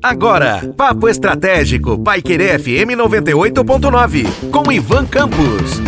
Agora, Papo Estratégico, Paiquerê FM 98.9, com Ivan Campos.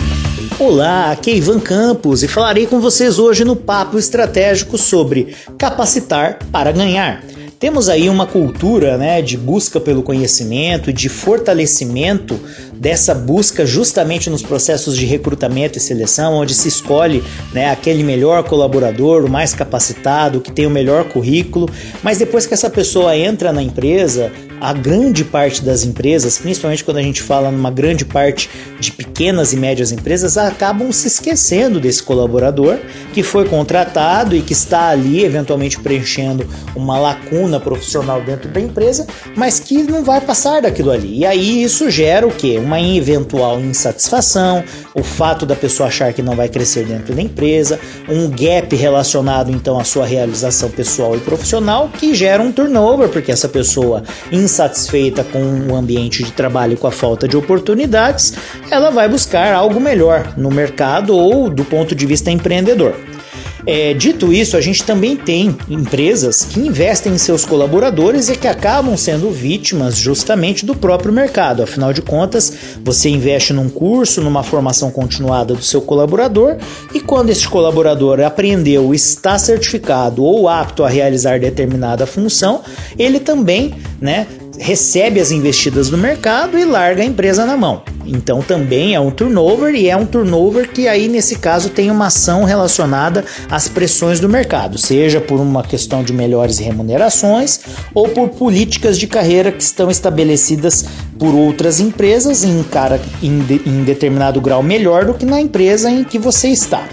Olá, aqui é Ivan Campos e falarei com vocês hoje no Papo Estratégico sobre capacitar para ganhar. Temos aí uma cultura né, de busca pelo conhecimento, de fortalecimento dessa busca justamente nos processos de recrutamento e seleção, onde se escolhe né, aquele melhor colaborador, o mais capacitado, que tem o melhor currículo, mas depois que essa pessoa entra na empresa, a grande parte das empresas, principalmente quando a gente fala numa grande parte de pequenas e médias empresas, acabam se esquecendo desse colaborador que foi contratado e que está ali eventualmente preenchendo uma lacuna profissional dentro da empresa, mas que não vai passar daquilo ali. E aí isso gera o que? Uma eventual insatisfação, o fato da pessoa achar que não vai crescer dentro da empresa, um gap relacionado então à sua realização pessoal e profissional que gera um turnover, porque essa pessoa insatisfeita com o ambiente de trabalho e com a falta de oportunidades, ela vai buscar algo melhor no mercado ou do ponto de vista empreendedor. É, dito isso, a gente também tem empresas que investem em seus colaboradores e que acabam sendo vítimas justamente do próprio mercado. Afinal de contas, você investe num curso, numa formação continuada do seu colaborador e quando este colaborador aprendeu, está certificado ou apto a realizar determinada função, ele também né, recebe as investidas do mercado e larga a empresa na mão. Então também é um turnover e é um turnover que aí nesse caso tem uma ação relacionada às pressões do mercado, seja por uma questão de melhores remunerações ou por políticas de carreira que estão estabelecidas por outras empresas em, cara, em, de, em determinado grau melhor do que na empresa em que você está.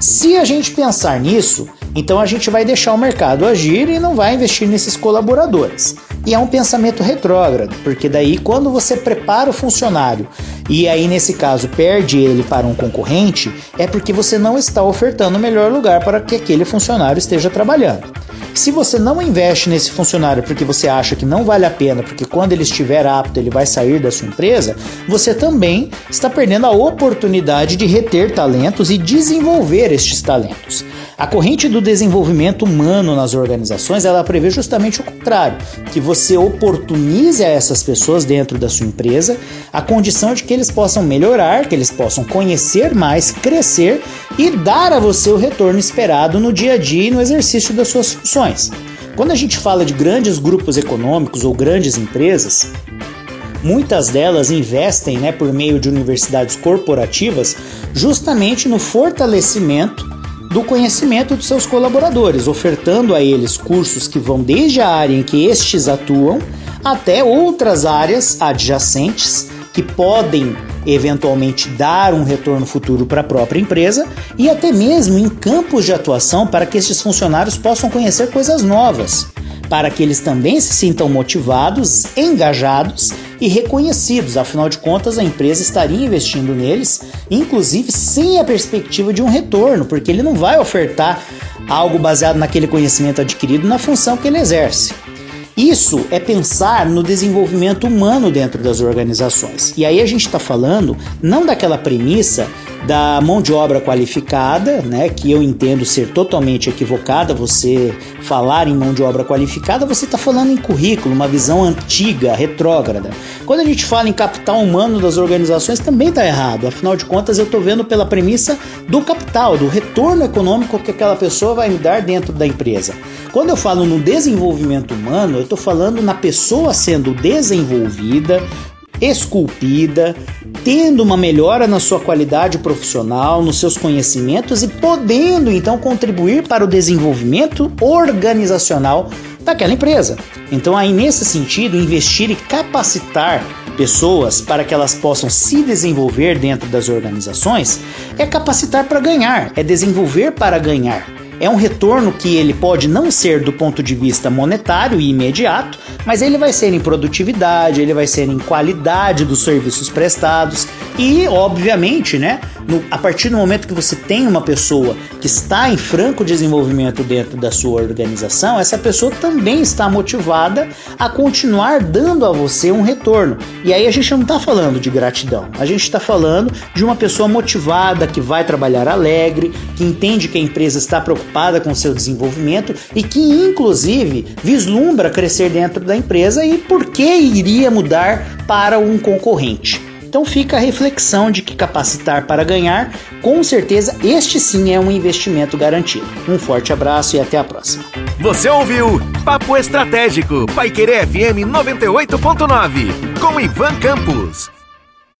Se a gente pensar nisso, então a gente vai deixar o mercado agir e não vai investir nesses colaboradores. E é um pensamento retrógrado, porque daí quando você prepara o funcionário e aí nesse caso perde ele para um concorrente, é porque você não está ofertando o melhor lugar para que aquele funcionário esteja trabalhando. Se você não investe nesse funcionário porque você acha que não vale a pena, porque quando ele estiver apto ele vai sair da sua empresa, você também está perdendo a oportunidade de reter talentos e desenvolver estes talentos. A corrente do desenvolvimento humano nas organizações, ela prevê justamente o contrário, que você oportunize a essas pessoas dentro da sua empresa a condição de que eles possam melhorar, que eles possam conhecer mais, crescer e dar a você o retorno esperado no dia a dia e no exercício das suas funções. Quando a gente fala de grandes grupos econômicos ou grandes empresas, muitas delas investem né, por meio de universidades corporativas justamente no fortalecimento do conhecimento dos seus colaboradores, ofertando a eles cursos que vão desde a área em que estes atuam até outras áreas adjacentes que podem eventualmente dar um retorno futuro para a própria empresa e até mesmo em campos de atuação para que estes funcionários possam conhecer coisas novas para que eles também se sintam motivados, engajados e reconhecidos. Afinal de contas, a empresa estaria investindo neles, inclusive sem a perspectiva de um retorno, porque ele não vai ofertar algo baseado naquele conhecimento adquirido na função que ele exerce. Isso é pensar no desenvolvimento humano dentro das organizações. E aí a gente está falando não daquela premissa da mão de obra qualificada, né, que eu entendo ser totalmente equivocada. Você falar em mão de obra qualificada, você está falando em currículo, uma visão antiga, retrógrada. Quando a gente fala em capital humano das organizações, também está errado. Afinal de contas, eu estou vendo pela premissa do capital, do retorno econômico que aquela pessoa vai me dar dentro da empresa. Quando eu falo no desenvolvimento humano, eu estou falando na pessoa sendo desenvolvida, esculpida, tendo uma melhora na sua qualidade profissional, nos seus conhecimentos e podendo então contribuir para o desenvolvimento organizacional daquela empresa. Então, aí nesse sentido, investir e capacitar pessoas para que elas possam se desenvolver dentro das organizações é capacitar para ganhar, é desenvolver para ganhar. É um retorno que ele pode não ser do ponto de vista monetário e imediato, mas ele vai ser em produtividade, ele vai ser em qualidade dos serviços prestados, E, obviamente, né, no, a partir do momento que você tem uma pessoa que está em franco desenvolvimento dentro da sua organização, essa pessoa também está motivada a continuar dando a você um retorno. E aí a gente não está falando de gratidão, a gente está falando de uma pessoa motivada que vai trabalhar alegre, que entende que a empresa está preocupada com o seu desenvolvimento e que, inclusive, vislumbra crescer dentro da empresa e por que iria mudar para um concorrente. Então fica a reflexão de que capacitar para ganhar, com certeza este sim é um investimento garantido. Um forte abraço e até a próxima. Você ouviu Papo Estratégico, Paiquerê FM 98.9, com Ivan Campos.